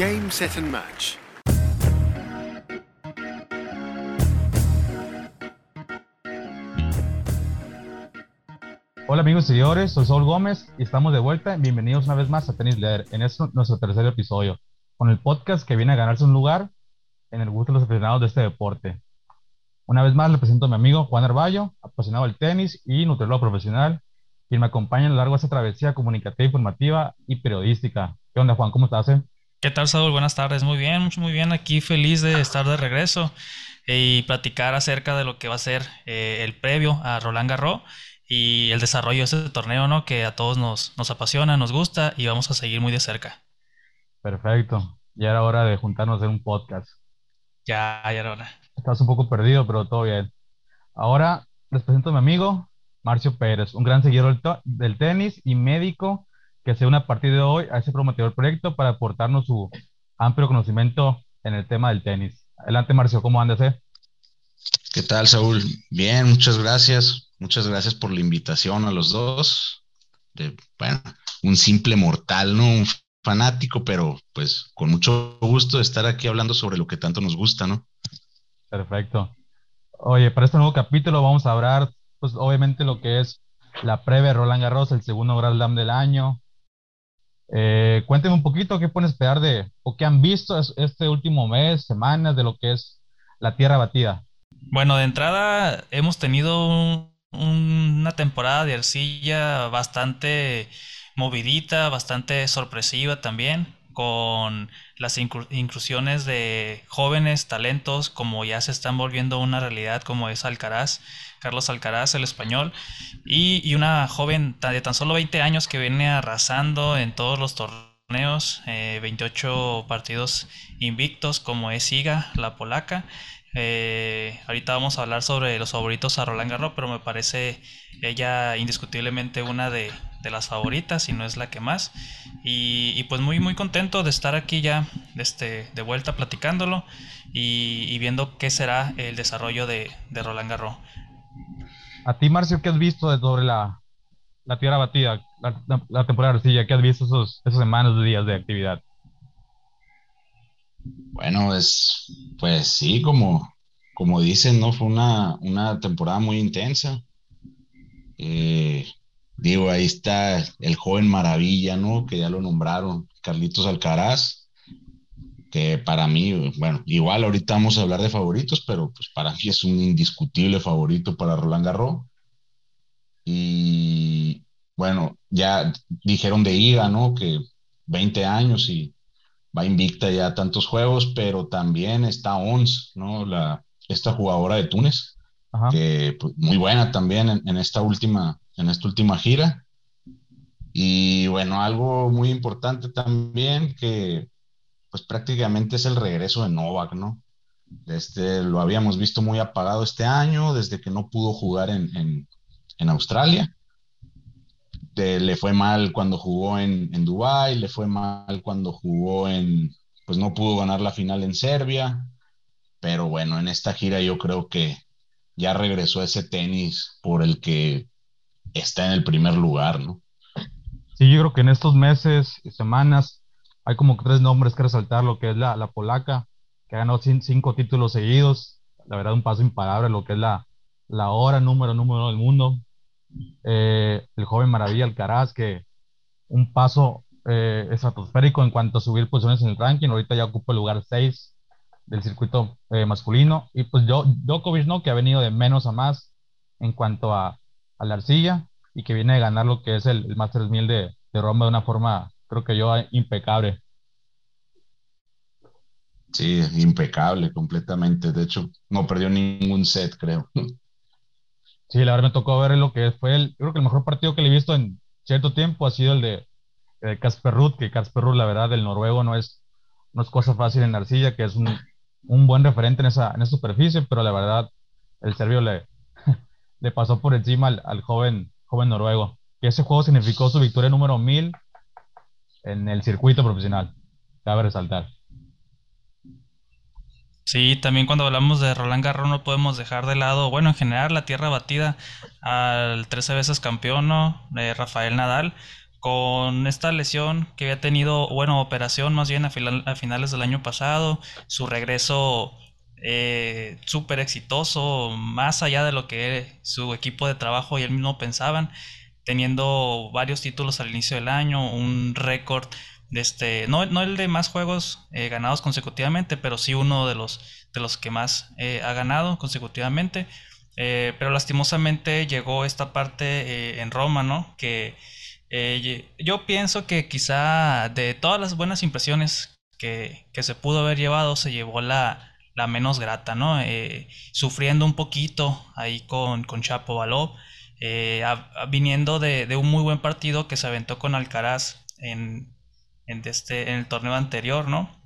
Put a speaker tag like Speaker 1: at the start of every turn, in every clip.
Speaker 1: Game, set and match.
Speaker 2: Hola amigos y seguidores, soy Saúl Gómez y estamos de vuelta. Bienvenidos una vez más a Tenis Leader en este, nuestro tercer episodio, con el podcast que viene a ganarse un lugar en el gusto de los aficionados de este deporte. Una vez más le presento a mi amigo Juan Arballo, apasionado del tenis y nutriólogo profesional, quien me acompaña a lo largo de esta travesía comunicativa, informativa y periodística. ¿Qué onda Juan? ¿Cómo estás? Eh?
Speaker 3: ¿Qué tal Saúl? Buenas tardes. Muy bien, muy bien. Aquí feliz de estar de regreso y platicar acerca de lo que va a ser eh, el previo a Roland Garros y el desarrollo de este torneo, ¿no? Que a todos nos, nos apasiona, nos gusta y vamos a seguir muy de cerca.
Speaker 2: Perfecto. Ya era hora de juntarnos en un podcast.
Speaker 3: Ya, ya era hora.
Speaker 2: Estás un poco perdido, pero todo bien. Ahora les presento a mi amigo Marcio Pérez, un gran seguidor del, tenis y médico que se une a partir de hoy a ese prometedor proyecto para aportarnos su amplio conocimiento en el tema del tenis. Adelante, Marcio, ¿cómo andas? Eh?
Speaker 4: ¿Qué tal, Saúl? Bien, muchas gracias. Muchas gracias por la invitación a los dos. De, bueno, un simple mortal, ¿no? Un fanático, pero pues con mucho gusto de estar aquí hablando sobre lo que tanto nos gusta, ¿no?
Speaker 2: Perfecto. Oye, para este nuevo capítulo vamos a hablar, pues obviamente lo que es la previa Roland Garros, el segundo Grand Slam del año. Eh, cuénteme un poquito qué pueden esperar de, o qué han visto este último mes, semanas, de lo que es la tierra batida.
Speaker 3: Bueno, de entrada hemos tenido una temporada de arcilla bastante movidita, bastante sorpresiva también, con las inclusiones de jóvenes talentos como ya se están volviendo una realidad como es Alcaraz, Carlos Alcaraz, el español, y, una joven de tan solo 20 años que viene arrasando en todos los torneos, 28 eh, partidos invictos como es Iga, la polaca, eh, ahorita vamos a hablar sobre los favoritos a Roland Garros, pero me parece ella indiscutiblemente una de, las favoritas, y no es la que más. Y, pues muy muy contento de estar aquí ya este, de vuelta platicándolo y, viendo qué será el desarrollo de, Roland Garros.
Speaker 2: A ti, Marcio, ¿qué has visto de sobre la, la tierra batida, la, temporada de arcilla? ¿Qué has visto esos, esos semanas de días de actividad?
Speaker 4: Bueno, es, pues sí, como, como dicen, ¿no? Fue una, una temporada muy intensa. Eh, digo, ahí está el joven maravilla, ¿no? Que ya lo nombraron, Carlitos Alcaraz, que para mí, bueno, igual ahorita vamos a hablar de favoritos, pero pues para mí es un indiscutible favorito para Roland Garros. Y bueno, ya dijeron de Iga, ¿no? Que 20 años y va invicta ya tantos juegos, pero también está Ons, ¿no? La, esta jugadora de Túnez, que pues, muy buena también en, esta última, en esta última gira. Y bueno, algo muy importante también que pues prácticamente es el regreso de Novak, ¿no? Este, lo habíamos visto muy apagado este año, desde que no pudo jugar en, en, en Australia le fue mal cuando jugó en, en Dubái, le fue mal cuando jugó en, pues no pudo ganar la final en Serbia, pero bueno, en esta gira yo creo que ya regresó ese tenis por el que está en el primer lugar, ¿no?
Speaker 2: Sí, yo creo que en estos meses y semanas hay como tres nombres que resaltar, lo que es la, la polaca, que ha ganado cinco títulos seguidos, la verdad un paso imparable, lo que es la, la hora número número del mundo, eh, el joven Maravilla Alcaraz, que un paso eh, estratosférico en cuanto a subir posiciones en el ranking, ahorita ya ocupa el lugar 6 del circuito eh, masculino, y pues yo, Djokovic, ¿no? Que ha venido de menos a más en cuanto a, a la arcilla, y que viene a ganar lo que es el, el Masters 1000 de, de Roma de una forma, creo que yo, impecable.
Speaker 4: Sí, impecable completamente. De hecho, no perdió ningún set, creo.
Speaker 2: Sí, la verdad me tocó ver lo que fue el, creo que el mejor partido que le he visto en cierto tiempo ha sido el de, Casper Ruth, que Casper Ruth, la verdad, el noruego no es, no es cosa fácil en arcilla, que es un, un buen referente en esa, en esa superficie, pero la verdad, el serbio le, le pasó por encima al, joven, joven noruego. Y ese juego significó su victoria número 1000 en el circuito profesional. Cabe resaltar.
Speaker 3: Sí, también cuando hablamos de Roland Garros no podemos dejar de lado, bueno, en general la tierra batida al 13 veces campeón, ¿no? Rafael Nadal, con esta lesión que había tenido, bueno, operación más bien a, finales del año pasado, su regreso eh, súper exitoso, más allá de lo que su equipo de trabajo y él mismo pensaban, teniendo varios títulos al inicio del año, un récord de este, no, no el de más juegos eh, ganados consecutivamente, pero sí uno de los, de los que más eh, ha ganado consecutivamente. pero lastimosamente llegó esta parte en Roma, ¿no? Que eh, yo pienso que quizá de todas las buenas impresiones que, se pudo haber llevado, se llevó la, la menos grata, ¿no? Eh, sufriendo un poquito ahí con, con Chapo Baló, eh, viniendo de, un muy buen partido que se aventó con Alcaraz en, en, este, en el torneo anterior, ¿no?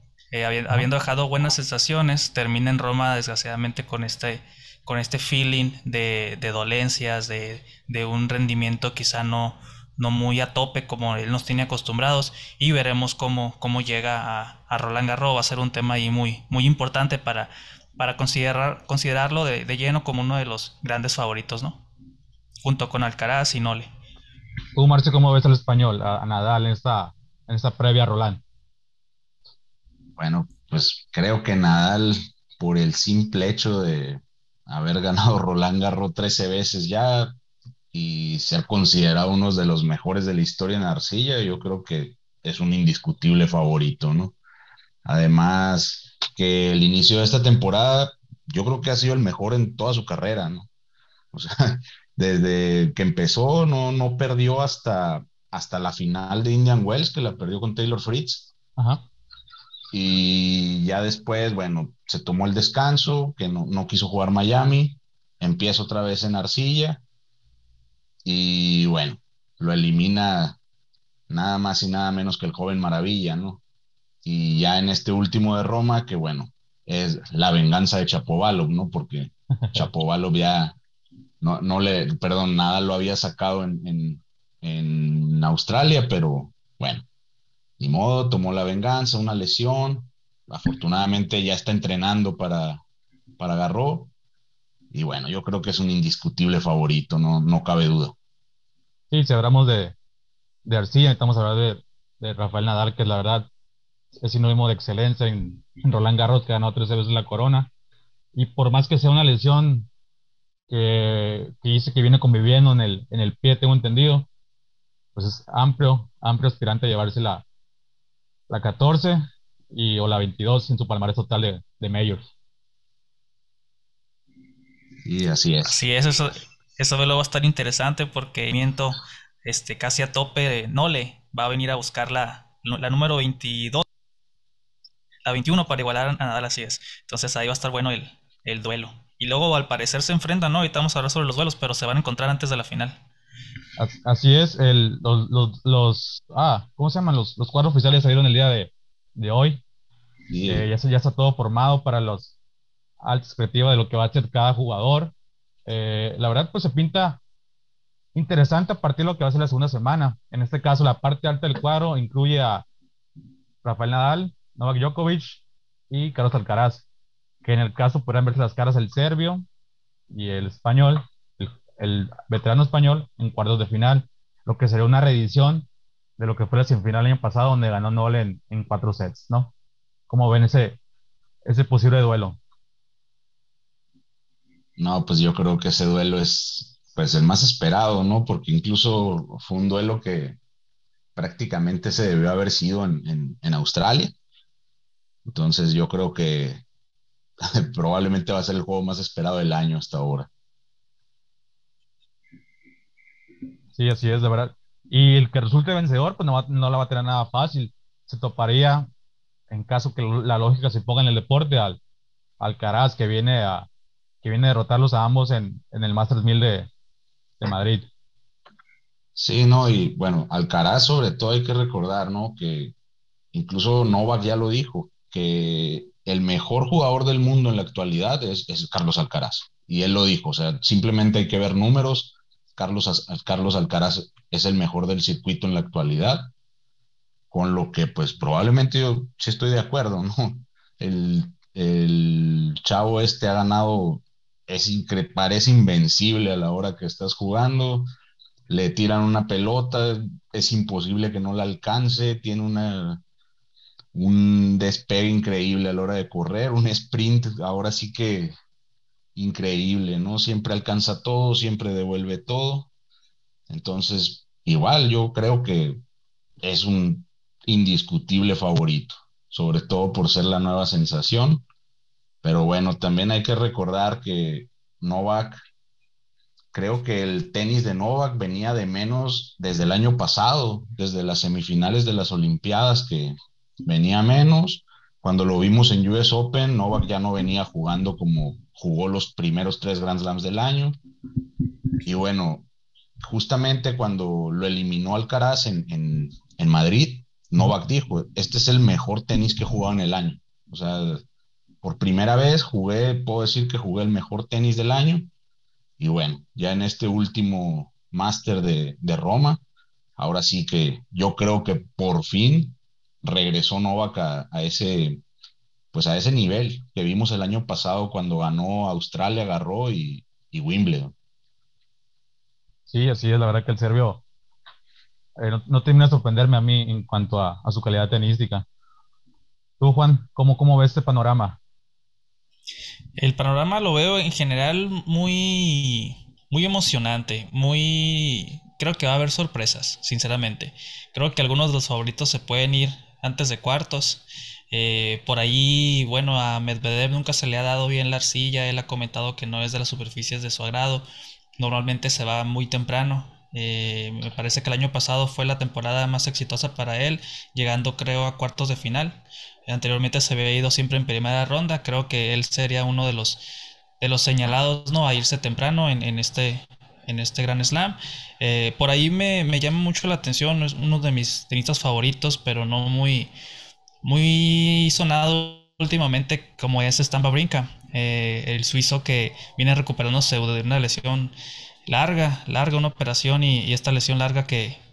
Speaker 3: habiendo dejado buenas sensaciones, termina en Roma desgraciadamente con este, con este feeling de, de dolencias, de, de un rendimiento quizá no, no muy a tope como él nos tiene acostumbrados y veremos cómo, cómo llega a, a Roland Garros. Va a ser un tema ahí muy, muy importante para, para considerar, considerarlo de, lleno como uno de los grandes favoritos, ¿no? Junto con Alcaraz y Nole.
Speaker 2: Tú, Marcio, ¿cómo ves al español, a, Nadal en esta, en esta previa Roland?
Speaker 4: Bueno, pues creo que Nadal, por el simple hecho de haber ganado Roland Garros 13 veces ya, y ser considerado uno de los mejores de la historia en arcilla, yo creo que es un indiscutible favorito, ¿no? Además, que el inicio de esta temporada, yo creo que ha sido el mejor en toda su carrera, ¿no? O sea, desde que empezó, no, no perdió hasta, hasta la final de Indian Wells, que la perdió con Taylor Fritz. Ajá. Y ya después, bueno, se tomó el descanso, que no, no quiso jugar Miami, empieza otra vez en arcilla y bueno, lo elimina nada más y nada menos que el joven Maravilla, ¿no? Y ya en este último de Roma, que bueno, es la venganza de Chapovalov, ¿no? Porque Chapovalov ya no, no le, perdón, nada lo había sacado en, en, Australia, pero bueno, ni modo, tomó la venganza, una lesión, afortunadamente ya está entrenando para, para Garro y bueno, yo creo que es un indiscutible favorito, no, no cabe duda.
Speaker 2: Sí, si hablamos de, de Arcilla, estamos hablando de, Rafael Nadal, que la verdad es sinónimo de excelencia en, Roland Garros, que ganó tres veces la corona. Y por más que sea una lesión que, que, dice que viene conviviendo en el, en el pie, tengo entendido, pues es amplio, amplio aspirante a llevarse la, la 14 y, o la 22 en su palmarés total de, de majors.
Speaker 4: Y así es.
Speaker 3: Sí, eso, eso va a estar interesante porque miento este, casi a tope Nole va a venir a buscar la, la número 22, la 21 para igualar a Nadal, así es. Entonces ahí va a estar bueno el, el duelo. Y luego al parecer se enfrentan, ¿no? Ahorita vamos a hablar sobre los duelos, pero se van a encontrar antes de la final.
Speaker 2: Así es, el, los, los, los, ah, ¿cómo se llaman? Los, los cuadros oficiales salieron el día de, de hoy. Eh, ya, ya está todo formado para los, alta expectativa de lo que va a hacer cada jugador. Eh, la verdad, pues se pinta interesante a partir de lo que va a ser la segunda semana. En este caso, la parte alta del cuadro incluye a Rafael Nadal, Novak Djokovic y Carlos Alcaraz, que en el caso podrán verse las caras el serbio y el español, el, veterano español en cuartos de final, lo que sería una reedición de lo que fue la semifinal el año pasado, donde ganó Nolan en, cuatro sets, ¿no? ¿Cómo ven ese, ese posible duelo?
Speaker 4: No, pues yo creo que ese duelo es pues el más esperado, ¿no? Porque incluso fue un duelo que prácticamente se debió haber sido en, Australia. Entonces yo creo que probablemente va a ser el juego más esperado del año hasta ahora.
Speaker 2: Sí, así es, de verdad. Y el que resulte vencedor, pues no, no la va a tener nada fácil. Se toparía, en caso que la lógica se ponga en el deporte, al Alcaraz, que viene a, que viene a derrotarlos a ambos en, el Masters 1000 de, Madrid.
Speaker 4: Sí, no, y bueno, Alcaraz sobre todo hay que recordar, ¿no? Que incluso Novak ya lo dijo, que el mejor jugador del mundo en la actualidad es, Carlos Alcaraz. Y él lo dijo, o sea, simplemente hay que ver números. Carlos, Carlos Alcaraz es el mejor del circuito en la actualidad, con lo que pues probablemente yo sí estoy de acuerdo, ¿no? El, el chavo este ha ganado es parece invencible a la hora que estás jugando. le tiran una pelota, es imposible que no la alcance, tiene una, un despegue increíble a la hora de correr, un sprint, ahora sí que increíble, ¿no? Siempre alcanza todo, siempre devuelve todo. Entonces, igual yo creo que es un indiscutible favorito, sobre todo por ser la nueva sensación. Pero bueno, también hay que recordar que Novak, creo que el tenis de Novak venía de menos desde el año pasado, desde las semifinales de las Olimpiadas, que venía menos. Cuando lo vimos en US Open, Novak ya no venía jugando como jugó los primeros tres Grand Slams del año. Y bueno, justamente cuando lo eliminó Alcaraz en, en, en Madrid, Novak dijo, este es el mejor tenis que he jugado en el año. O sea, por primera vez jugué, puedo decir que jugué el mejor tenis del año. Y bueno, ya en este último máster de, Roma, ahora sí que yo creo que por fin regresó Novak a, ese, pues a ese nivel que vimos el año pasado cuando ganó Australia, agarró y, Wimbledon.
Speaker 2: Sí, así es, la verdad que el serbio eh, no, no, termina de sorprenderme a mí en cuanto a, a, su calidad tenística. Tú, Juan, ¿cómo, cómo ves este panorama?
Speaker 3: El panorama lo veo en general muy, muy emocionante, muy... Creo que va a haber sorpresas, sinceramente. Creo que algunos de los favoritos se pueden ir antes de cuartos. Eh, por ahí, bueno, a Medvedev nunca se le ha dado bien la arcilla. Él ha comentado que no es de las superficies de su agrado. Normalmente se va muy temprano. Eh, me parece que el año pasado fue la temporada más exitosa para él, llegando creo a cuartos de final. Anteriormente se había ido siempre en primera ronda. Creo que él sería uno de los, de los señalados ¿no? a irse temprano en, este, en este Gran Slam. Eh, por ahí me, llama mucho la atención, es uno de mis tenistas favoritos, pero no muy, muy sonado últimamente como es Stampa Brinca, eh, el suizo que viene recuperándose de una lesión larga, larga una operación y esta lesión larga que,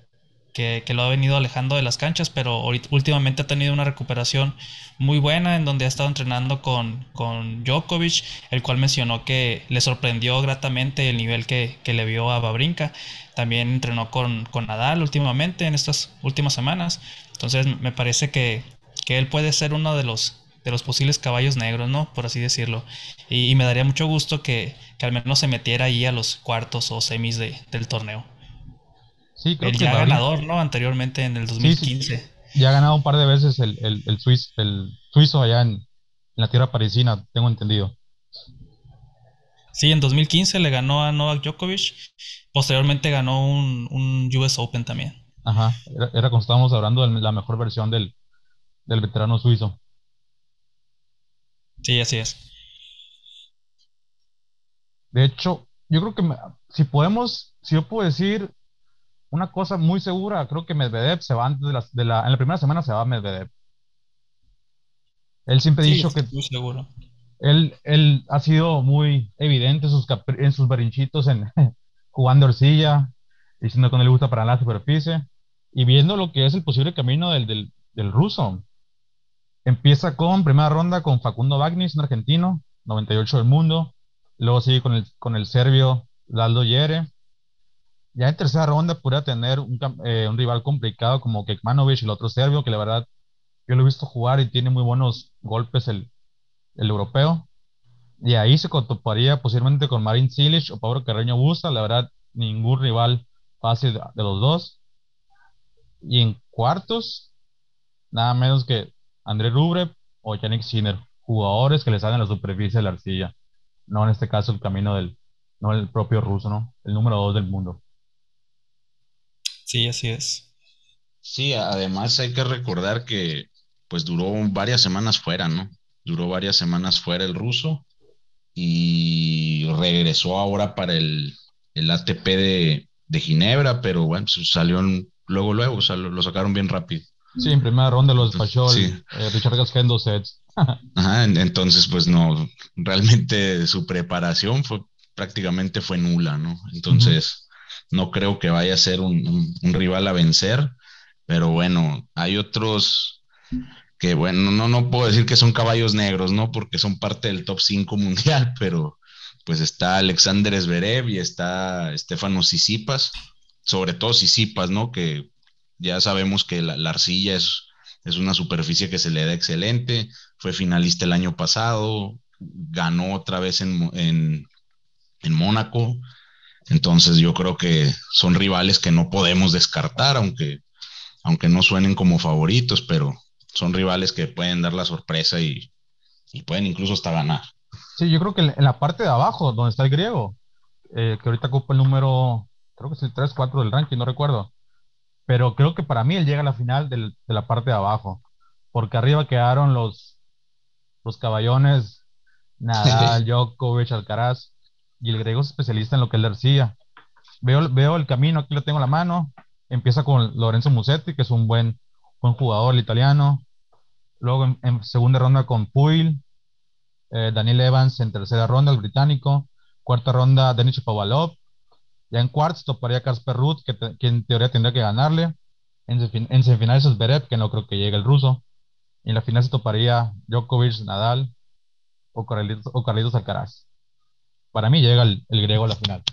Speaker 3: que, que, lo ha venido alejando de las canchas, pero últimamente ha tenido una recuperación muy buena en donde ha estado entrenando con, con Djokovic, el cual mencionó que le sorprendió gratamente el nivel que, que le vio a Babrinka. También entrenó con, con, Nadal últimamente en estas últimas semanas. Entonces me parece que, que él puede ser uno de los de los posibles caballos negros, ¿no? Por así decirlo. Y, y me daría mucho gusto que, que, al menos se metiera ahí a los cuartos o semis de, del torneo.
Speaker 2: Sí, creo
Speaker 3: el
Speaker 2: que
Speaker 3: ya ganador, ¿no? Anteriormente en el 2015.
Speaker 2: Ya ha ganado un par de veces el, el, el, suizo, el suizo allá en, en, la tierra parisina, tengo entendido.
Speaker 3: Sí, en 2015 le ganó a Novak Djokovic. Posteriormente ganó un, un US Open también.
Speaker 2: Ajá, era, era cuando estábamos hablando de la mejor versión del, del veterano suizo.
Speaker 3: Sí, así es.
Speaker 2: De hecho, yo creo que me, si podemos, si yo puedo decir una cosa muy segura, creo que Medvedev se va antes de la, de la en la primera semana se va Medvedev. Él siempre ha
Speaker 3: Sí,
Speaker 2: dicho que
Speaker 3: muy seguro.
Speaker 2: él, él ha sido muy evidente en sus, capri- en sus berrinchitos en jugando arcilla, diciendo que no le gusta para la superficie, y viendo lo que es el posible camino del, del, del ruso. Empieza con primera ronda con Facundo Bagnis, un argentino, 98 del mundo. Luego sigue con el, con el serbio Laldo Yere. Ya en tercera ronda podría tener eh, un rival complicado como Kekmanovic, el otro serbio, que la verdad yo lo he visto jugar y tiene muy buenos golpes el, europeo. Y ahí se toparía posiblemente con Marin Cilic o Pablo Carreño Busta. La verdad, ningún rival fácil de, los dos. Y en cuartos, nada menos que André Rublev o Yannick Sinner, jugadores que le salen a la superficie de la arcilla. No en este caso el camino del, no el propio ruso, ¿no? El número dos del mundo.
Speaker 3: Sí, así es.
Speaker 4: Sí, además hay que recordar que pues duró varias semanas fuera, ¿no? Duró varias semanas fuera el ruso y regresó ahora para el, el ATP de, de Ginebra, pero bueno, pues salió en- luego, luego, o sea, lo, lo sacaron bien rápido.
Speaker 2: Sí, en primera ronda lo despachó el,
Speaker 4: Sí.
Speaker 2: eh, Richard Gasquet en dos sets.
Speaker 4: Ajá, en- entonces pues no, realmente su preparación fue prácticamente fue nula, ¿no? Entonces no creo que vaya a ser un, rival a vencer, pero bueno, hay otros que bueno, no, no puedo decir que son caballos negros, ¿no? Porque son parte del top 5 mundial, pero pues está Alexander Zverev y está Stefanos Tsitsipas, sobre todo Sisipas, ¿no? Que ya sabemos que la, arcilla es, es una superficie que se le da excelente, fue finalista el año pasado, ganó otra vez en, en, en Mónaco, entonces yo creo que son rivales que no podemos descartar, aunque, aunque no suenen como favoritos, pero son rivales que pueden dar la sorpresa y, y pueden incluso hasta ganar.
Speaker 2: Sí, yo creo que en la parte de abajo, donde está el griego, eh, que ahorita ocupa el número, creo que es el 3-4 del ranking, no recuerdo. Pero creo que para mí él llega a la final de la parte de abajo, porque arriba quedaron los, los caballones, Nadal, Djokovic, Alcaraz, y el griego es especialista en lo que es la. Veo, veo el camino, aquí lo tengo en la mano. Empieza con Lorenzo Musetti, que es un buen, buen jugador, el italiano. Luego en, segunda ronda con Puil, eh, Daniel Evans en tercera ronda, el británico. Cuarta ronda, Denis Shapovalov. Ya en cuartos toparía Kasper Ruth, que, en teoría tendría que ganarle. En, semifinales es Berev, que no creo que llegue el ruso. Y en la final se toparía Djokovic, Nadal o Carlitos, Alcaraz. Para mí llega el, griego a la final.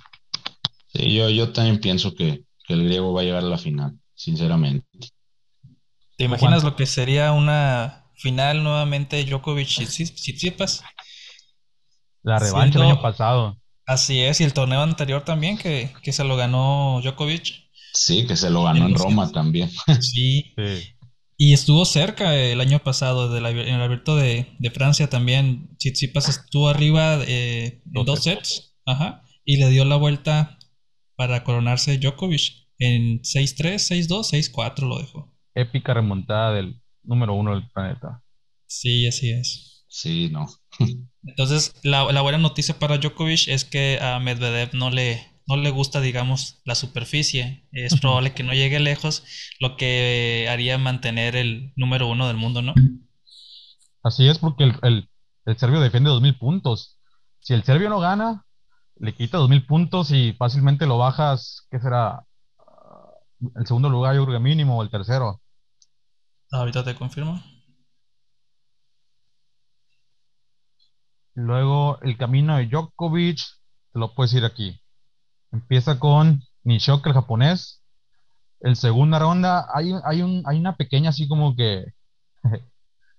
Speaker 4: Sí, yo, yo también pienso que, el griego va a llegar a la final, sinceramente.
Speaker 3: ¿Te imaginas lo que sería una final nuevamente Djokovic y Tsitsipas?
Speaker 2: La revancha del año pasado.
Speaker 3: Así es, y el torneo anterior también, que, se lo ganó Djokovic.
Speaker 4: Sí, que se lo ganó en, Roma también.
Speaker 3: Sí. Y estuvo cerca el año pasado, en el abierto de, Francia también. Tsitsipas estuvo arriba eh, en dos sets. Ajá. Y le dio la vuelta para coronarse Djokovic. En 6-3, 6-2, 6-4 lo dejó.
Speaker 2: Épica remontada del número uno del planeta.
Speaker 3: Sí, así es.
Speaker 4: Sí, no.
Speaker 3: Entonces, la, buena noticia para Djokovic es que a Medvedev no le, no le gusta, digamos, la superficie. Es probable que no llegue lejos, lo que haría mantener el número uno del mundo, ¿no?
Speaker 2: Así es, porque el, serbio defiende 2.000 puntos. Si el serbio no gana, le quita 2.000 puntos y fácilmente lo bajas, ¿qué será? El segundo lugar, yo creo que mínimo, o el tercero.
Speaker 3: Ahorita te confirmo.
Speaker 2: Luego el camino de Djokovic, te lo puedes ir aquí. Empieza con Nishoka, el japonés. El segunda ronda, hay, hay, un, hay una pequeña así como que,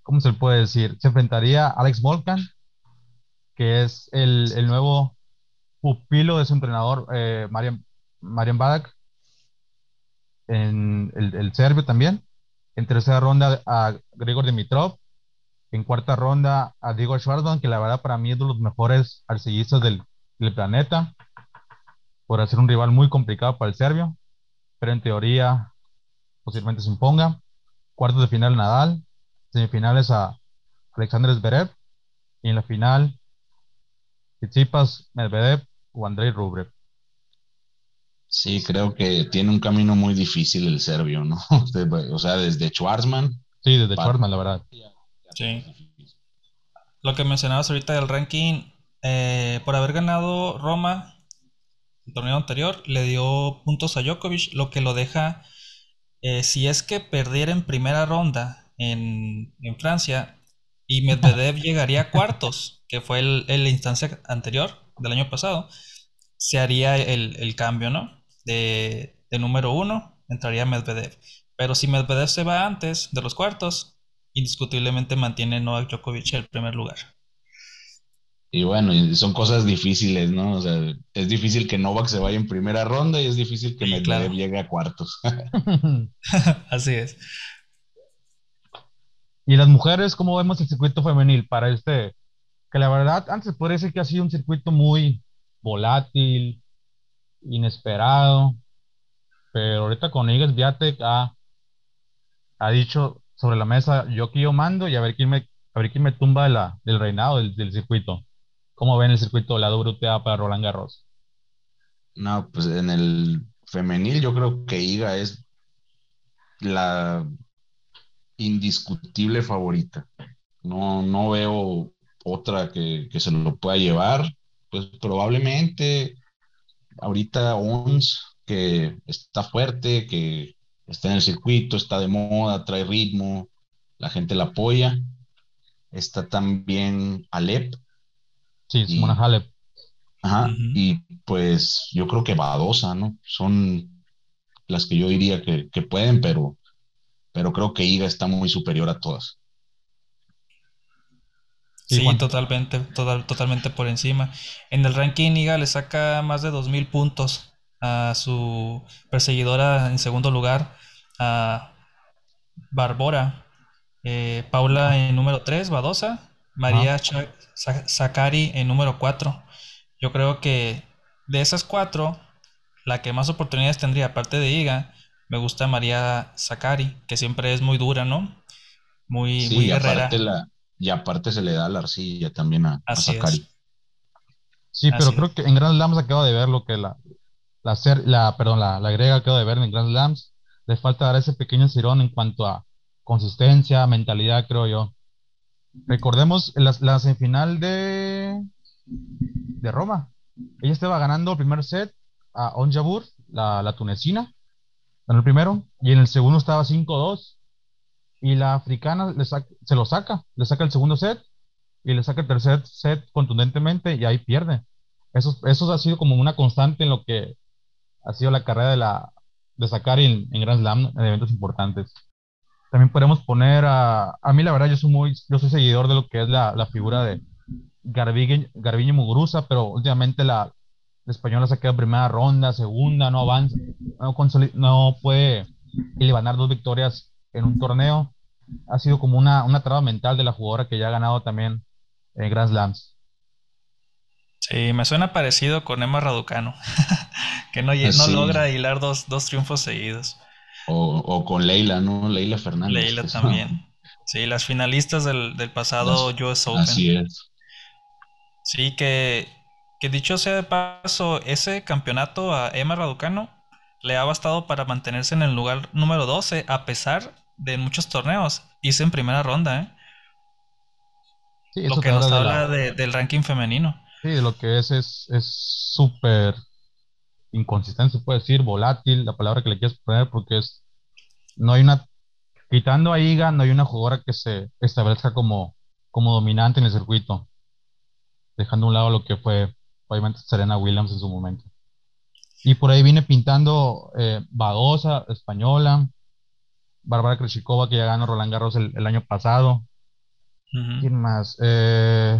Speaker 2: ¿cómo se puede decir? Se enfrentaría a Alex Volkan, que es el, nuevo pupilo de su entrenador, eh, Marian, Marian Badak, en el, el, serbio también. En tercera ronda a Grigor Dimitrov, en cuarta ronda a Diego Schwartzman, que la verdad para mí es de los mejores arcillistas del, planeta, por ser un rival muy complicado para el serbio, pero en teoría posiblemente se imponga. Cuartos de final Nadal, semifinales a Alexander Zverev y en la final Tsitsipas, Medvedev o Andrei Rublev.
Speaker 4: Sí, creo que tiene un camino muy difícil el serbio, ¿no? O sea, desde Schwarzman.
Speaker 2: Sí, desde Schwarzman, la verdad.
Speaker 3: Sí. Lo que mencionabas ahorita del ranking, eh, por haber ganado Roma torneo anterior, le dio puntos a Djokovic, lo que lo deja, eh, si es que perdiera en primera ronda en, Francia y Medvedev llegaría a cuartos, que fue el, la instancia anterior del año pasado, se haría el, cambio, ¿no? De, de número uno, entraría Medvedev. Pero si Medvedev se va antes de los cuartos, indiscutiblemente mantiene Novak Djokovic el primer lugar.
Speaker 4: Y bueno, son cosas difíciles, ¿no? O sea, es difícil que Novak se vaya en primera ronda y es difícil que Medvedev llegue a cuartos.
Speaker 3: Así es.
Speaker 2: Y las mujeres, ¿cómo vemos el circuito femenil para este? Que la verdad, antes podría decir que ha sido un circuito muy volátil, inesperado, pero ahorita con Igas Viatek ha, ha dicho sobre la mesa, yo aquí yo mando y a ver quién me, a ver quién me tumba de la, del reinado del, circuito. ¿Cómo ven el circuito de la WTA para Roland Garros?
Speaker 4: No, pues en el femenil yo creo que Iga es la indiscutible favorita. No, no veo otra que, que se lo pueda llevar. Pues probablemente ahorita ONS, que está fuerte, que está en el circuito, está de moda, trae ritmo, la gente la apoya. Está también Alep.
Speaker 2: Sí, Simona Halep.
Speaker 4: Ajá, y pues yo creo que Badosa, ¿no? Son las que yo diría que, pueden, pero, pero creo que Iga está muy superior a todas.
Speaker 3: Sí, totalmente, total, totalmente por encima. En el ranking Iga le saca más de 2.000 puntos a su perseguidora en segundo lugar, a Barbora. Eh, Paula en número 3, Badosa. María Sakari en número 4. Yo creo que de esas cuatro, la que más oportunidades tendría, aparte de Iga, me gusta María Sakari, que siempre es muy dura, ¿no? Muy, muy guerrera.
Speaker 4: y aparte se le da la arcilla también a, Sakari.
Speaker 2: Sí, pero creo que en Grand Slams acabo de ver lo que la, la, la, perdón, la, la griega acabo de ver en Grand Slams. Le falta dar ese pequeño cirón en cuanto a consistencia, mentalidad, creo yo. Recordemos la, la semifinal de, de Roma. Ella estaba ganando el primer set a Onjabur, la, la tunecina, en el primero, y en el segundo estaba 5-2. Y la africana le se lo saca, le saca el segundo set y le saca el tercer set contundentemente y ahí pierde. Eso, eso ha sido como una constante en lo que ha sido la carrera de, la, de Sakari en, en Grand Slam, en eventos importantes. También podemos poner a, a mí la verdad yo soy muy, yo soy seguidor de lo que es la, la figura de Garbiño, Muguruza, pero últimamente la, española se queda primera ronda, segunda, no avanza, no, no puede ganar dos victorias en un torneo. Ha sido como una, una traba mental de la jugadora que ya ha ganado también en Grand Slams.
Speaker 3: Sí, me suena parecido con Emma Raducano, que no, no logra hilar dos, dos triunfos seguidos.
Speaker 4: O, con Leila, ¿no? Leila Fernández.
Speaker 3: Leila también. Sí, las finalistas del, pasado US Open.
Speaker 4: Así es.
Speaker 3: Sí, que, que dicho sea de paso, ese campeonato a Emma Raducano le ha bastado para mantenerse en el lugar número 12 a pesar de muchos torneos. Hice en primera ronda, ¿eh? Sí, lo que nos habla del ranking femenino.
Speaker 2: Sí, lo que es es súper inconsistente, se puede decir, volátil, la palabra que le quieras poner, porque es, no hay una, quitando a Iga, no hay una jugadora que se establezca como, como dominante en el circuito, dejando a un lado lo que fue, obviamente, Serena Williams en su momento. Y por ahí viene pintando eh, Badosa, española, Bárbara Kreshikova, que ya ganó Roland Garros el, año pasado. ¿Quién más? Eh,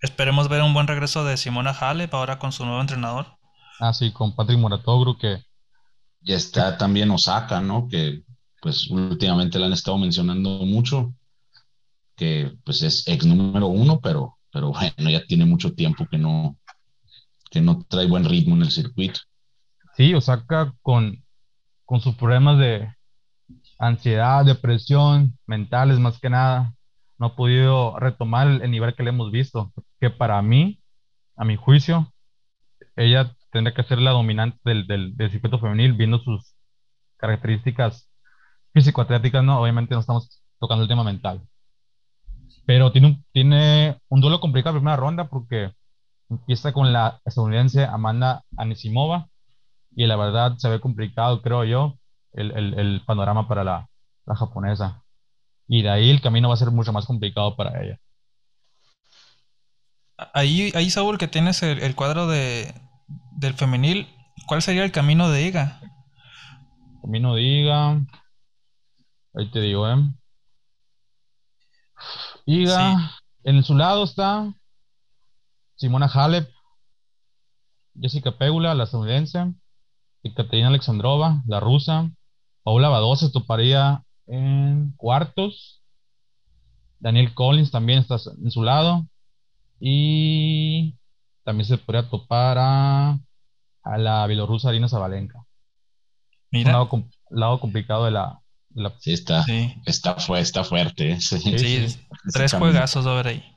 Speaker 3: Esperemos ver un buen regreso de Simona Halep ahora con su nuevo entrenador.
Speaker 2: Ah, sí, con Patrick Moratoglu, que...
Speaker 4: Ya está también Osaka, ¿no? Que pues últimamente la han estado mencionando mucho, que pues es ex número uno, pero, pero bueno, ya tiene mucho tiempo que no, que no trae buen ritmo en el circuito.
Speaker 2: Sí, Osaka con, con sus problemas de ansiedad, depresión, mentales más que nada, no ha podido retomar el nivel que le hemos visto, que para mí, a mi juicio, ella tendría que ser la dominante del, del, circuito femenil, viendo sus características físico-atléticas, ¿no? Obviamente no estamos tocando el tema mental. Pero tiene un, tiene un duelo complicado en primera ronda porque empieza con la estadounidense Amanda Anisimova y la verdad se ve complicado, creo yo, el, el, el panorama para la, la, japonesa. Y de ahí el camino va a ser mucho más complicado para ella.
Speaker 3: Ahí, ahí Saúl, que tienes el cuadro de, del femenil, ¿cuál sería el camino de Iga?
Speaker 2: Camino de Iga. Ahí te digo, ¿eh? Iga, en su lado está Simona Halep, Jessica Pegula, la estadounidense, y Katerina Alexandrova, la rusa. Paula Badosa toparía en cuartos. Daniel Collins también está en su lado. Y también se podría topar a, la bielorrusa Arina Zabalenka. Mira. Un lado, complicado de la,
Speaker 4: Sí, está, Está, está fuerte. ¿eh?
Speaker 3: Sí, tres juegazos a ver ahí.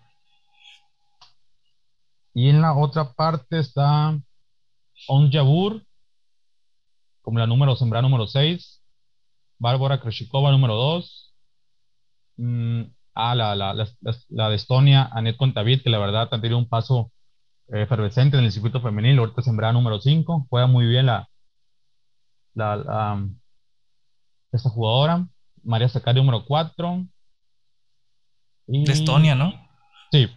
Speaker 2: Y en la otra parte está Onjabur, como la número sembrada número 6. Bárbara Kreshikova número 2. Mm, ah, la, la, la, de Estonia, Anet Contavit, que la verdad han tenido un paso efervescente en el circuito femenil, ahorita sembrada número 5, juega muy bien la, la, esta jugadora, María Zacari número 4.
Speaker 3: De Estonia, ¿no?
Speaker 2: Sí.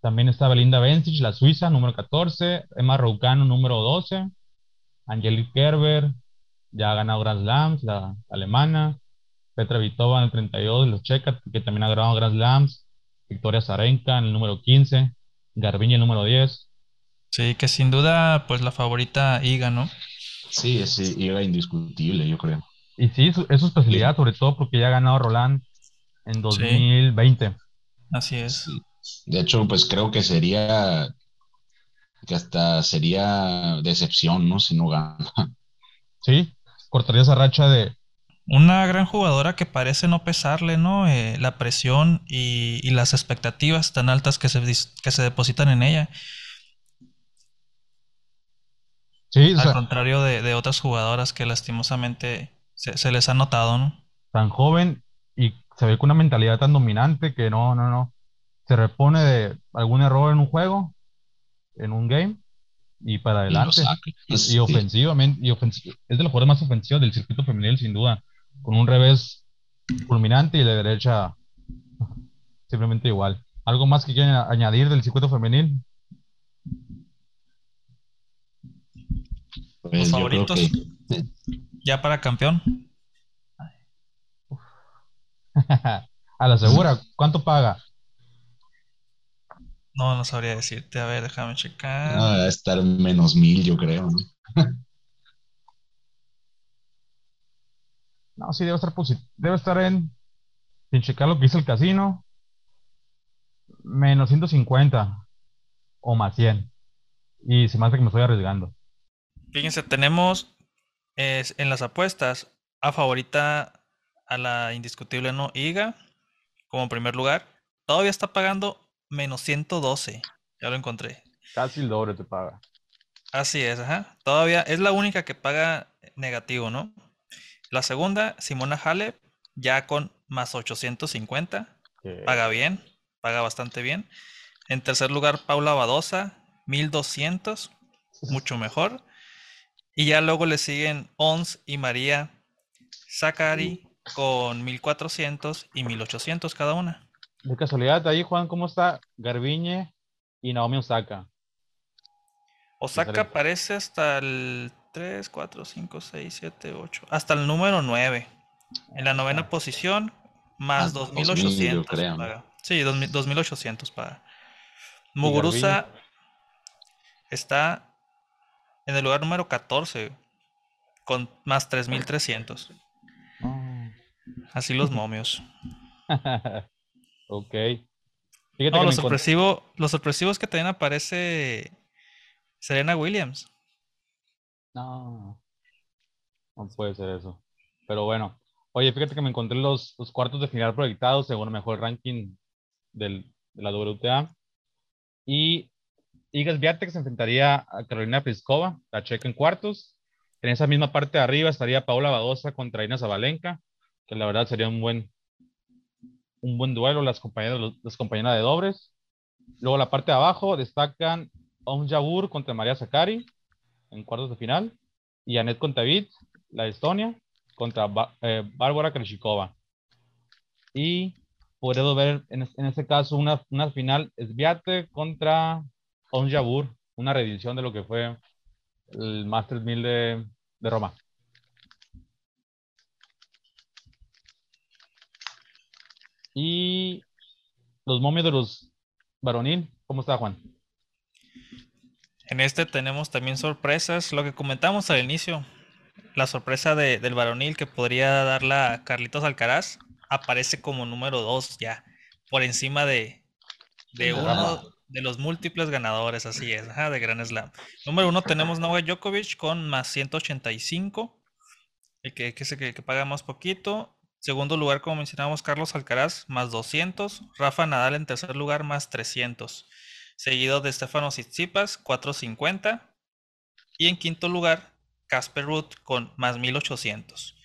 Speaker 2: También está Belinda Bencic, la suiza, número 14, Emma Roucano, número 12, Angelique Kerber, ya ha ganado Grand Slams, la alemana. Petra Vitova en el 32, los checas, que también ha ganado Grand Slams. Victoria Zarenka en el número 15. Garbiñe el número 10.
Speaker 3: Sí, que sin duda, pues la favorita Iga, ¿no?
Speaker 4: Sí, es Iga indiscutible, yo creo.
Speaker 2: Y sí, es su especialidad, sobre todo porque ya ha ganado Roland en 2020.
Speaker 3: Así es.
Speaker 4: De hecho, pues creo que sería que hasta sería decepción, ¿no? Si no gana.
Speaker 2: Sí, cortaría esa racha de...
Speaker 3: Una gran jugadora que parece no pesarle, ¿no? Eh, la presión y, las expectativas tan altas que se, que se depositan en ella.
Speaker 2: Sí,
Speaker 3: Al contrario de, otras jugadoras que lastimosamente se, se, les ha notado, ¿no?
Speaker 2: Tan joven y se ve con una mentalidad tan dominante que no, no, no. Se repone de algún error en un juego en un game y para adelante. Y, ofensivamente, y es de los jugadores más ofensivos del circuito femenil, sin duda. Con un revés fulminante y de derecha simplemente igual. ¿Algo más que quieren añadir del circuito femenil?
Speaker 3: Pues favoritos. Ya para campeón.
Speaker 2: a la segura, ¿cuánto paga?
Speaker 3: No, no sabría decirte. A ver, déjame checar.
Speaker 4: No, debe estar menos mil, yo creo.
Speaker 2: ¿no? sí, debe estar Debe estar en. Sin checar lo que dice el casino. Menos 150 o más 100. Y se me hace que me estoy arriesgando.
Speaker 3: Fíjense, tenemos en las apuestas a favorita a la indiscutible no IGA como primer lugar. Todavía está pagando menos 112. Ya lo encontré.
Speaker 2: Casi el doble te paga.
Speaker 3: Así es, ajá. Todavía es la única que paga negativo, ¿no? La segunda, Simona Halep, ya con más 850. Paga bien, paga bastante bien. En tercer lugar, Paula Badosa, 1200, mucho mejor. Y ya luego le siguen Ons y María Zakari con 1400 y 1800 cada una.
Speaker 2: De casualidad, ahí Juan, ¿cómo está Garbiñe y Naomi Osaka?
Speaker 3: Osaka aparece hasta el 3, 4, 5, 6, 7, 8, hasta el número 9. En la novena ah. posición, más 2800 ah, paga. Sí, 2800 paga. Muguruza está en el lugar número 14 con más 3300. Ah. Así los momios.
Speaker 2: Ok.
Speaker 3: no, lo, sorpresivo, lo sorpresivo es que también aparece Serena Williams.
Speaker 2: No. No puede ser eso. Pero bueno. Oye, fíjate que me encontré los, cuartos de final proyectados según el mejor ranking del, de la WTA. Y Igas Viatek se enfrentaría a Carolina Pliskova, la checa en cuartos. En esa misma parte de arriba estaría Paula Badosa contra Ina Zabalenka, que la verdad sería un buen, un buen duelo las compañeras, las compañeras de dobles. Luego la parte de abajo destacan Om Jabur contra María Zakari en cuartos de final y Anet Kontavit, la Estonia, contra eh, Bárbara Kreshikova. Y puedo ver en, en este caso una, una final Sviate contra Om Jabur, una reedición de lo que fue el Masters 1000 de, de Roma. Y los momios de los varonil, ¿cómo está Juan?
Speaker 3: En este tenemos también sorpresas, lo que comentamos al inicio, la sorpresa del varonil que podría darla Carlitos Alcaraz aparece como número 2 ya, por encima de, de uno de los múltiples ganadores, así es, de Gran Slam. Número uno tenemos Novak Djokovic con más 185, el que, que, el que paga más poquito. Segundo lugar, como mencionábamos, Carlos Alcaraz, más 200. Rafa Nadal en tercer lugar, más 300. Seguido de Stefano Tsitsipas, 450. Y en quinto lugar, Casper Ruth con más 1800.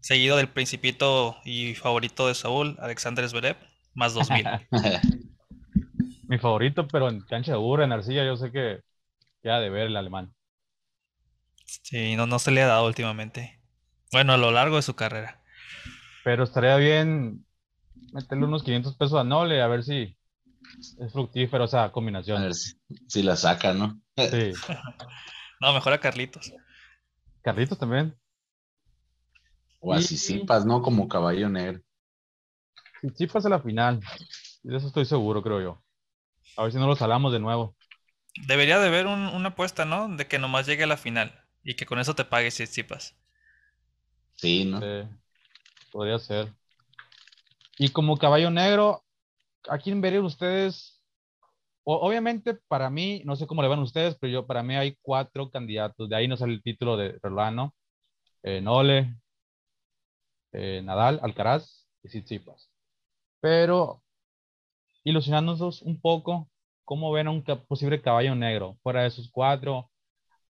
Speaker 3: Seguido del principito y favorito de Saúl, Alexander Zverev, más 2000.
Speaker 2: Mi favorito, pero en cancha de burra, en arcilla, yo sé que queda de ver el alemán.
Speaker 3: Sí, no, no se le ha dado últimamente. Bueno, a lo largo de su carrera.
Speaker 2: Pero estaría bien meterle unos 500 pesos a Noble, a ver si es fructífero esa combinación.
Speaker 4: A ver si, la saca, ¿no?
Speaker 2: Sí.
Speaker 3: no, mejor a Carlitos.
Speaker 2: Carlitos también.
Speaker 4: O así Tsitsipas, ¿no? Como caballo negro.
Speaker 2: Tsitsipas a la final. De eso estoy seguro, creo yo. A ver si no lo salamos de nuevo.
Speaker 3: Debería de haber una apuesta, ¿no? De que nomás llegue a la final y que con eso te pagues Tsitsipas.
Speaker 4: Sí, ¿no?
Speaker 2: podría ser. Y como caballo negro, ¿a quién verían ustedes? obviamente, para mí, no sé cómo le van ustedes, pero yo, para mí hay cuatro candidatos. De ahí no sale el título de Rolano, eh, Nole, eh, Nadal, Alcaraz y Tsitsipas. Pero ilusionándonos un poco, ¿cómo ven un posible caballo negro? Fuera de esos cuatro,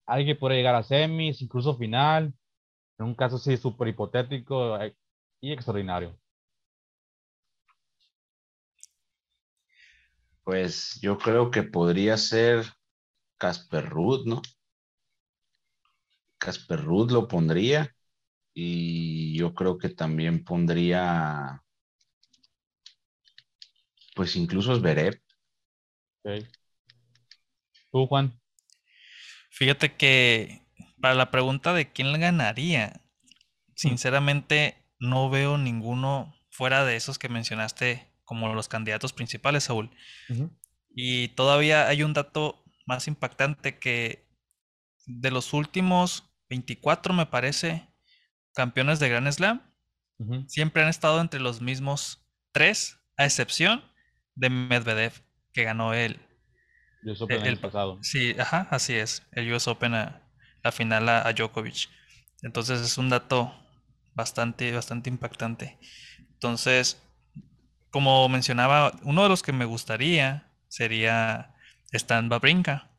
Speaker 2: alguien puede llegar a semis, incluso final, en un caso así súper hipotético eh, y extraordinario.
Speaker 4: Pues yo creo que podría ser Casper Ruth, ¿no? Casper Ruth lo pondría y yo creo que también pondría pues incluso es
Speaker 2: Okay. ¿Tú, Juan?
Speaker 3: Fíjate que para la pregunta de quién ganaría, sinceramente no veo ninguno fuera de esos que mencionaste como los candidatos principales, Saúl. Y todavía hay un dato más impactante que de los últimos 24, me parece, campeones de Grand Slam, siempre han estado entre los mismos tres, a excepción de Medvedev, que ganó el,
Speaker 2: US Open el, pasado.
Speaker 3: Sí, ajá, así es. El US Open a la final a, Djokovic. Entonces es un dato bastante, bastante impactante. Entonces, como mencionaba, uno de los que me gustaría sería Stan Babrinka,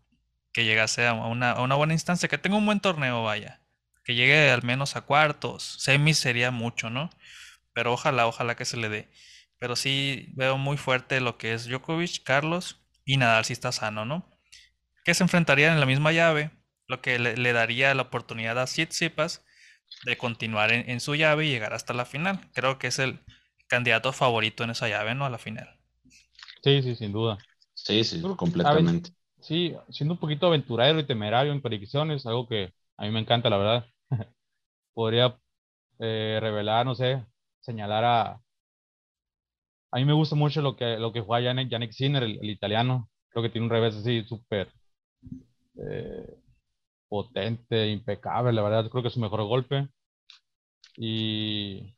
Speaker 3: que llegase a una, buena instancia, que tenga un buen torneo, vaya. Que llegue al menos a cuartos. Semis sería mucho, ¿no? Pero ojalá, ojalá que se le dé. Pero sí veo muy fuerte lo que es Djokovic, Carlos y Nadal si está sano, ¿no? Que se enfrentarían en la misma llave, lo que le, daría la oportunidad a Tsitsipas de continuar en, su llave y llegar hasta la final. Creo que es el candidato favorito en esa llave, ¿no? A la final.
Speaker 2: Sí, sí, sin duda.
Speaker 4: Sí, sí, completamente.
Speaker 2: sí, siendo un poquito aventurero y temerario en predicciones, algo que a mí me encanta, la verdad. Podría eh, revelar, no sé, señalar a, a mí me gusta mucho lo que, lo que juega Yannick, Yannick Sinner, el, italiano. Creo que tiene un revés así súper eh, potente, impecable. La verdad, creo que es su mejor golpe. Y.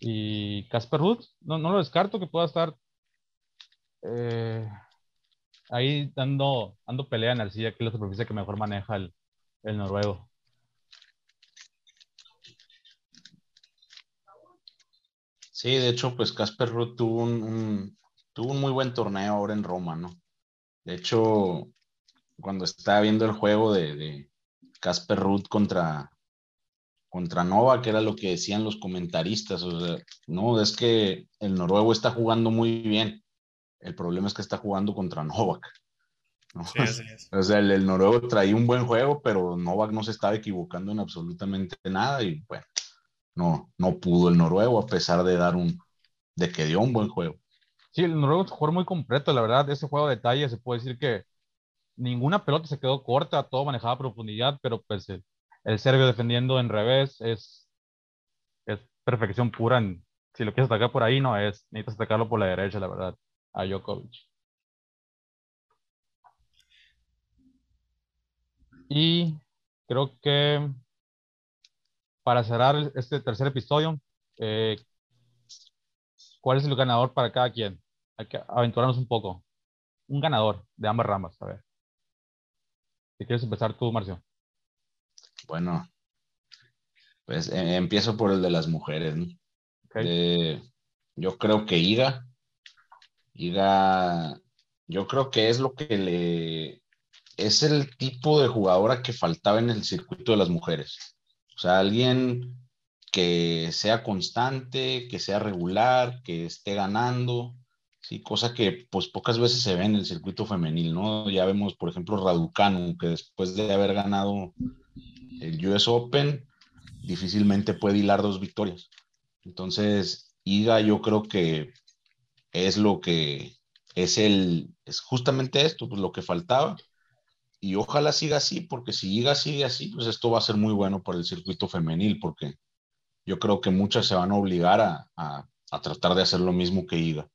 Speaker 2: Y Casper Ruth, no, no lo descarto que pueda estar eh, ahí dando, dando pelea en silla, que es la superficie que mejor maneja el, el noruego.
Speaker 4: Sí, de hecho, pues Casper Ruth tuvo un, tuvo un muy buen torneo ahora en Roma, ¿no? De hecho, cuando estaba viendo el juego de Casper Ruth contra, contra Nova, que era lo que decían los comentaristas, o sea, no, es que el noruego está jugando muy bien. El problema es que está jugando contra Novak. O sea, el, el, noruego traía un buen juego, pero Novak no se estaba equivocando en absolutamente nada y bueno, no, no pudo el noruego a pesar de dar un, de que dio un buen juego.
Speaker 2: Sí, el noruego es jugador muy completo, la verdad, ese juego de detalle se puede decir que ninguna pelota se quedó corta, todo manejaba a profundidad, pero pues el, serbio defendiendo en revés es, es perfección pura. si lo quieres atacar por ahí, no es, necesitas atacarlo por la derecha, la verdad, a Djokovic. Y creo que para cerrar este tercer episodio, eh, ¿cuál es el ganador para cada quien? Hay que aventurarnos un poco. Un ganador de ambas ramas, a ver. Si quieres empezar tú, Marcio.
Speaker 4: Bueno, pues eh, empiezo por el de las mujeres. Eh, yo creo que Iga, Iga, yo creo que es lo que le, es el tipo de jugadora que faltaba en el circuito de las mujeres. O sea, alguien que sea constante, que sea regular, que esté ganando, sí, cosa que pues pocas veces se ve en el circuito femenil, ¿no? Ya vemos, por ejemplo, Raducanu, que después de haber ganado el US Open, difícilmente puede hilar dos victorias. Entonces, Iga yo creo que es lo que es el, es justamente esto, pues lo que faltaba. y ojalá siga así, porque si Iga sigue así, pues esto va a ser muy bueno para el circuito femenil, porque yo creo que muchas se van a obligar a, tratar de hacer lo mismo que Iga.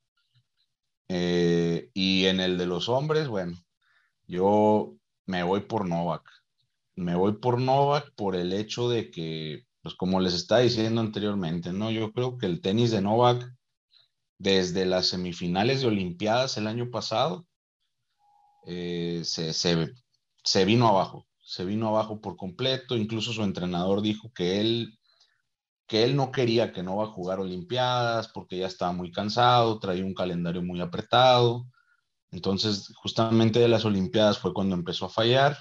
Speaker 4: Eh, y en el de los hombres, bueno, yo me voy por Novak. Me voy por Novak por el hecho de que, pues como les estaba diciendo anteriormente, ¿no? Yo creo que el tenis de Novak, desde las semifinales de Olimpiadas el año pasado, eh, se, se vino abajo, se vino abajo por completo. Incluso su entrenador dijo que él que él no quería que no va a jugar Olimpiadas porque ya estaba muy cansado, traía un calendario muy apretado. Entonces, justamente de las Olimpiadas fue cuando empezó a fallar.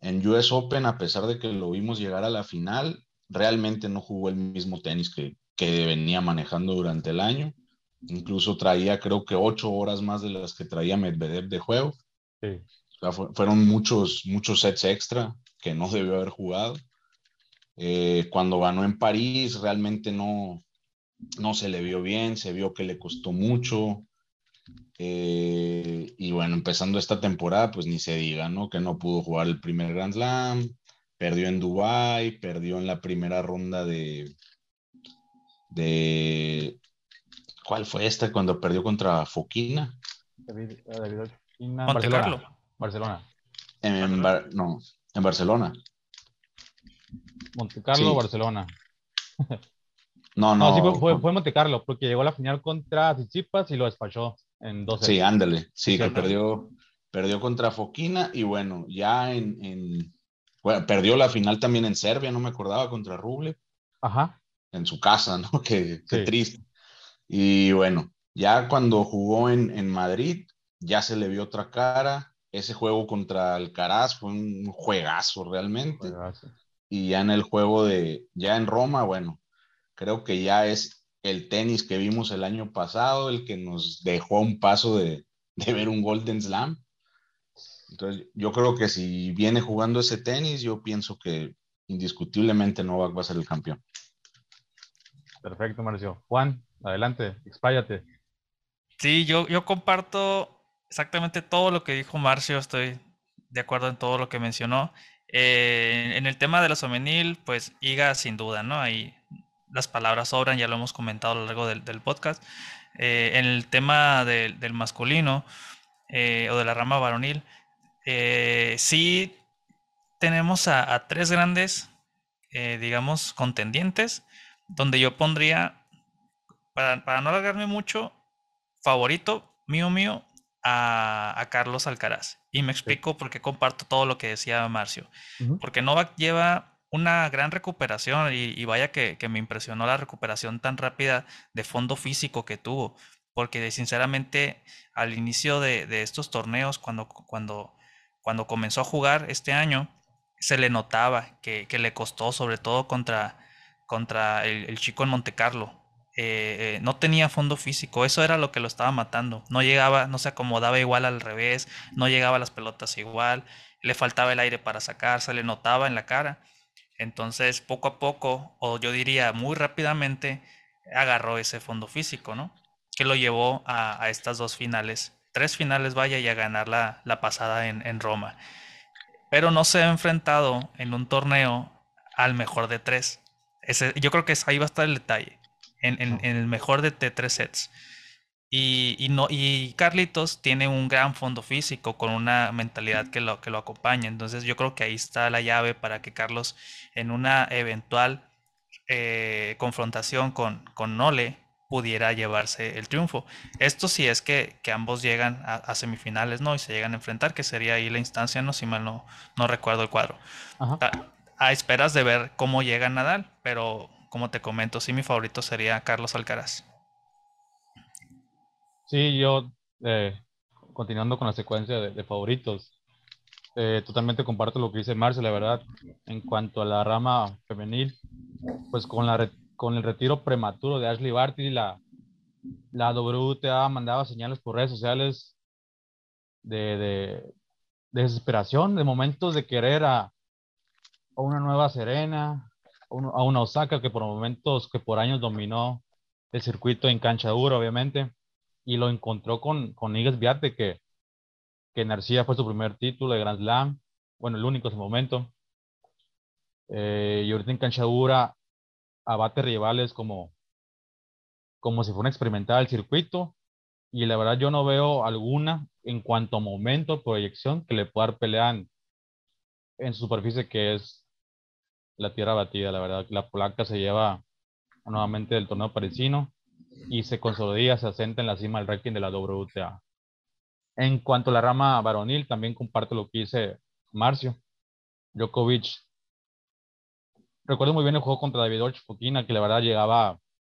Speaker 4: En US Open, a pesar de que lo vimos llegar a la final, realmente no jugó el mismo tenis que, que venía manejando durante el año. Incluso traía, creo que ocho horas más de las que traía Medvedev de juego. fueron muchos, muchos sets extra que no debió haber jugado. Eh, cuando ganó en París realmente no, no se le vio bien, se vio que le costó mucho. Eh, y bueno, empezando esta temporada, pues ni se diga, ¿no? Que no pudo jugar el primer Grand Slam, perdió en Dubai, perdió en la primera ronda de, de ¿cuál fue esta? Cuando perdió contra Foquina.
Speaker 2: Barcelona. Barcelona.
Speaker 4: En, no, en Barcelona.
Speaker 2: Monte Carlo, Barcelona.
Speaker 4: No, no.
Speaker 2: sí, fue, fue, Monte Carlo, porque llegó a la final contra Tsitsipas y lo despachó en.
Speaker 4: Sí, ándale. Sí, que perdió, perdió contra Foquina y bueno, ya en, bueno, perdió la final también en Serbia, no me acordaba, contra Ruble.
Speaker 2: Ajá.
Speaker 4: En su casa, ¿no? Qué, qué triste. Y bueno, ya cuando jugó en, en Madrid, ya se le vio otra cara. Ese juego contra Alcaraz fue un juegazo realmente. Juegazo. Y ya en el juego de, ya en Roma, bueno, creo que ya es el tenis que vimos el año pasado, el que nos dejó un paso de, de ver un Golden Slam. Entonces, yo creo que si viene jugando ese tenis, yo pienso que indiscutiblemente Novak va a ser el campeón.
Speaker 2: Perfecto, Marcio. Juan, adelante, expáyate.
Speaker 3: Sí, yo, yo comparto exactamente todo lo que dijo Marcio, estoy de acuerdo en todo lo que mencionó. Eh, en el tema de la femenil, pues Iga sin duda, ¿no? Ahí las palabras sobran, ya lo hemos comentado a lo largo del, podcast. Eh, en el tema del masculino eh, o de la rama varonil, sí tenemos a, tres grandes, digamos, contendientes, donde yo pondría, para, para no alargarme mucho, favorito mío mío, a, Carlos Alcaraz. Y me explico por qué comparto todo lo que decía Marcio. Porque Novak lleva una gran recuperación y, vaya que, me impresionó la recuperación tan rápida de fondo físico que tuvo. Porque sinceramente al inicio de, estos torneos, cuando, cuando, cuando comenzó a jugar este año, se le notaba que, le costó, sobre todo contra, contra el, chico en Monte Carlo. Eh, eh, no tenía fondo físico, eso era lo que lo estaba matando. No llegaba, no se acomodaba igual al revés, no llegaba las pelotas igual, le faltaba el aire para sacar, se le notaba en la cara. Entonces, poco a poco, o yo diría muy rápidamente, agarró ese fondo físico, ¿no? Que lo llevó a, estas dos finales, tres finales, vaya, y a ganar la, pasada en, Roma. Pero no se ha enfrentado en un torneo al mejor de tres. Ese, yo creo que ahí va a estar el detalle en, el mejor de, tres sets. Y, no, y Carlitos tiene un gran fondo físico con una mentalidad que lo, que lo acompaña. Entonces yo creo que ahí está la llave para que Carlos en una eventual eh, confrontación con, con Nole pudiera llevarse el triunfo. Esto sí es que, ambos llegan a, semifinales, ¿no? Y se llegan a enfrentar, que sería ahí la instancia, no si mal no, no recuerdo el cuadro. A, a, esperas de ver cómo llega Nadal, pero como te comento, sí mi favorito sería Carlos Alcaraz.
Speaker 2: Sí, yo, eh, continuando con la secuencia de, favoritos, eh, totalmente comparto lo que dice Marce, la verdad, en cuanto a la rama femenil, pues con, la, con el retiro prematuro de Ashley Barty, la, la WTA mandaba señales por redes sociales de, de, desesperación, de momentos de querer a, a una nueva Serena, a una Osaka que por momentos, que por años dominó el circuito en cancha dura, obviamente, y lo encontró con, con Igas Viate, que que Narcía fue su primer título de Grand Slam, bueno, el único en ese momento. Eh, y ahorita en cancha dura abate rivales como, como si fuera experimental el circuito. Y la verdad yo no veo alguna en cuanto a momento, proyección, que le pueda dar pelea en, en su superficie que es la tierra batida. La verdad, la polaca se lleva nuevamente del torneo parisino y se consolida, se asenta en la cima del ranking de la WTA. En cuanto a la rama varonil, también comparto lo que dice Marcio. Djokovic, recuerdo muy bien el juego contra David Fukina, que la verdad llegaba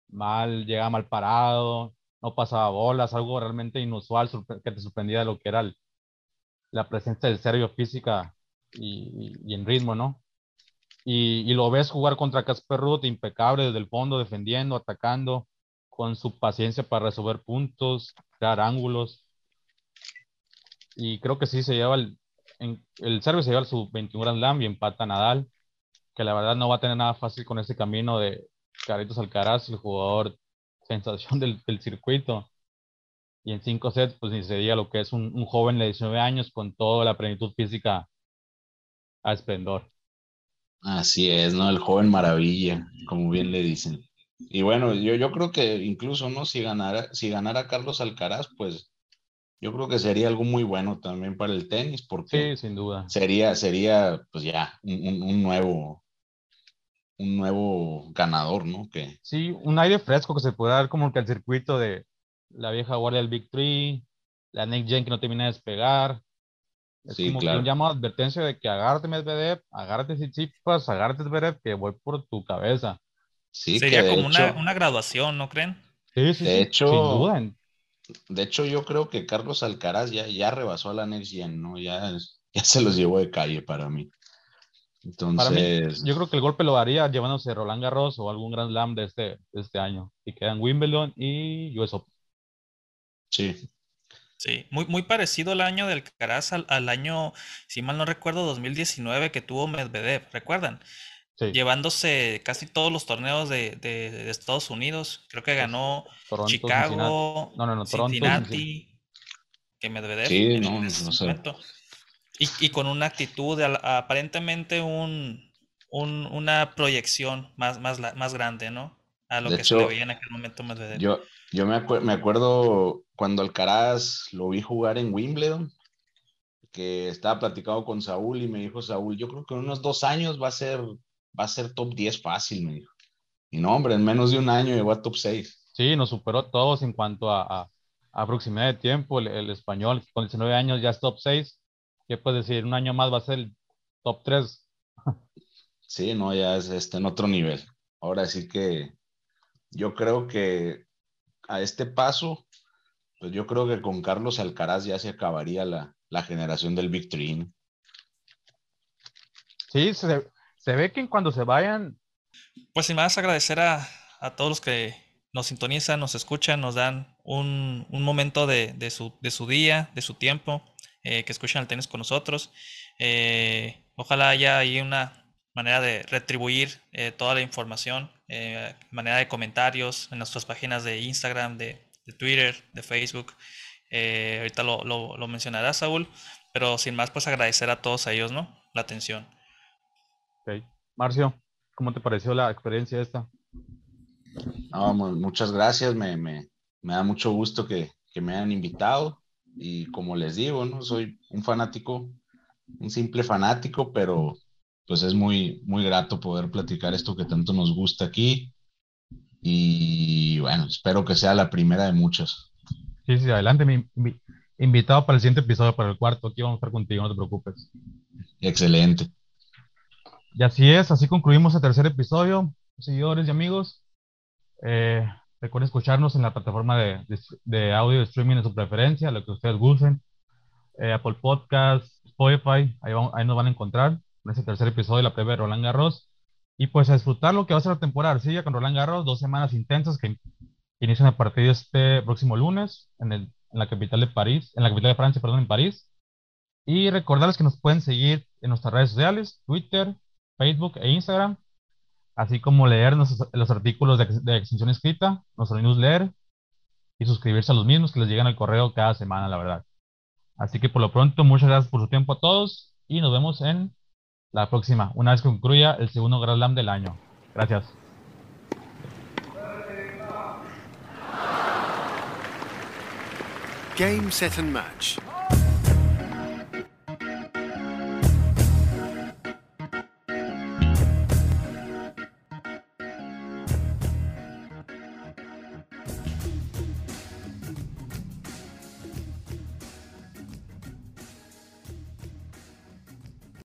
Speaker 2: mal, llegaba mal parado, no pasaba bolas, algo realmente inusual que te sorprendía de lo que era la presencia del serbio física y, y, en ritmo, ¿no? Y, y, lo ves jugar contra Casper Ruth impecable desde el fondo, defendiendo, atacando, con su paciencia para resolver puntos, crear ángulos. Y creo que sí se lleva el, en, el serbio se lleva su 21 Grand Slam y empata Nadal, que la verdad no va a tener nada fácil con ese camino de Carlitos Alcaraz, el jugador sensación del, del circuito. Y en cinco sets, pues ni se lo que es un, un joven de 19 años con toda la plenitud física a esplendor.
Speaker 4: Así es, ¿no? El joven maravilla, como bien le dicen. Y bueno, yo, yo creo que incluso, ¿no? Si ganara, si ganara Carlos Alcaraz, pues yo creo que sería algo muy bueno también para el tenis, porque
Speaker 2: sí, sin duda.
Speaker 4: Sería, sería, pues ya, un, un, nuevo, un nuevo ganador, ¿no? Que...
Speaker 2: Sí, un aire fresco que se puede dar como que al circuito de la vieja guardia del Big Three, la Nick Jen que no termina de despegar. Es sí, como claro. que un llamado advertencia de que agárrate Medvedev, agárrate Tsitsipas, agárrate Medvedev, que voy por tu cabeza.
Speaker 3: Sí, Sería como una, una, graduación, ¿no creen?
Speaker 2: Sí, sí,
Speaker 4: de
Speaker 2: sí,
Speaker 4: hecho,
Speaker 2: sin duda.
Speaker 4: De hecho, yo creo que Carlos Alcaraz ya, ya rebasó a la Next Gen, ¿no? Ya, ya se los llevó de calle para mí. Entonces. Para mí,
Speaker 2: yo creo que el golpe lo haría llevándose Roland Garros o algún Grand Slam de este, de este año. Y quedan Wimbledon y US Open.
Speaker 4: Sí.
Speaker 3: Sí, muy, muy parecido el año del Alcaraz al, al, año, si mal no recuerdo, 2019 que tuvo Medvedev, ¿recuerdan? Sí. Llevándose casi todos los torneos de, de, de Estados Unidos. Creo que ganó Toronto, Chicago,
Speaker 2: no, no, no, Toronto,
Speaker 3: Cincinnati, que Medvedev
Speaker 4: sí,
Speaker 3: en,
Speaker 4: no,
Speaker 3: en ese
Speaker 4: no sé.
Speaker 3: momento. Y, y, con una actitud, de, aparentemente un, un, una proyección más, más, más grande, ¿no? A lo
Speaker 4: De
Speaker 3: que
Speaker 4: hecho,
Speaker 3: se le veía en aquel momento Medvedev.
Speaker 4: Yo, yo me, acu me acuerdo cuando Alcaraz lo vi jugar en Wimbledon, que estaba platicando con Saúl y me dijo Saúl, yo creo que en unos dos años va a ser, va a ser top 10 fácil, me dijo. Y no, hombre, en menos de un año llegó a top 6.
Speaker 2: Sí, nos superó a todos en cuanto a, a, a proximidad de tiempo. El, el, español con 19 años ya es top 6. ¿Qué puedes decir? Un año más va a ser el top 3.
Speaker 4: Sí, no, ya es este, en otro nivel. Ahora sí que yo creo que a este paso, pues yo creo que con Carlos Alcaraz ya se acabaría la, la generación del Big.
Speaker 2: Sí, se, se, ve que cuando se vayan.
Speaker 3: Pues sin más, agradecer a, a todos los que nos sintonizan, nos escuchan, nos dan un, un momento de, de, su, de, su, día, de su tiempo, eh, que escuchan el tenis con nosotros. Eh, ojalá haya ahí una manera de retribuir eh, toda la información, eh, manera de comentarios en nuestras páginas de Instagram, de, de Twitter, de Facebook. Eh, ahorita lo, lo, lo, mencionará Saúl, pero sin más, pues agradecer a todos ellos, ¿no? La atención.
Speaker 2: Marcio, ¿cómo te pareció la experiencia esta?
Speaker 4: No, muchas gracias, me, me, me da mucho gusto que, que, me hayan invitado y como les digo, ¿no? Soy un fanático, un simple fanático, pero pues es muy, muy grato poder platicar esto que tanto nos gusta aquí. Y bueno, espero que sea la primera de muchas.
Speaker 2: Sí, sí, adelante, mi, mi invitado para el siguiente episodio, para el cuarto. Aquí vamos a estar contigo, no te preocupes.
Speaker 4: Excelente.
Speaker 2: Y así es, así concluimos el tercer episodio, seguidores y amigos. Eh, recuerden escucharnos en la plataforma de, audio streaming de su preferencia, lo que ustedes gusten. Eh, Apple Podcast, Spotify, ahí, ahí nos van a encontrar en ese tercer episodio de la previa de Roland Garros. Y pues a disfrutar lo que va a ser la temporada sigue con Roland Garros, dos semanas intensas que inician a partir de este próximo lunes en, el, en la capital de París, en la capital de Francia, perdón, en París. Y recordarles que nos pueden seguir en nuestras redes sociales, Twitter, Facebook e Instagram, así como leer los, los artículos de, de, extensión escrita, nuestro newsletter y suscribirse a los mismos que les llegan al correo cada semana, la verdad. Así que por lo pronto, muchas gracias por su tiempo a todos y nos vemos en la próxima, una vez que concluya el segundo Grand Slam del año. Gracias.
Speaker 1: Game, set and match.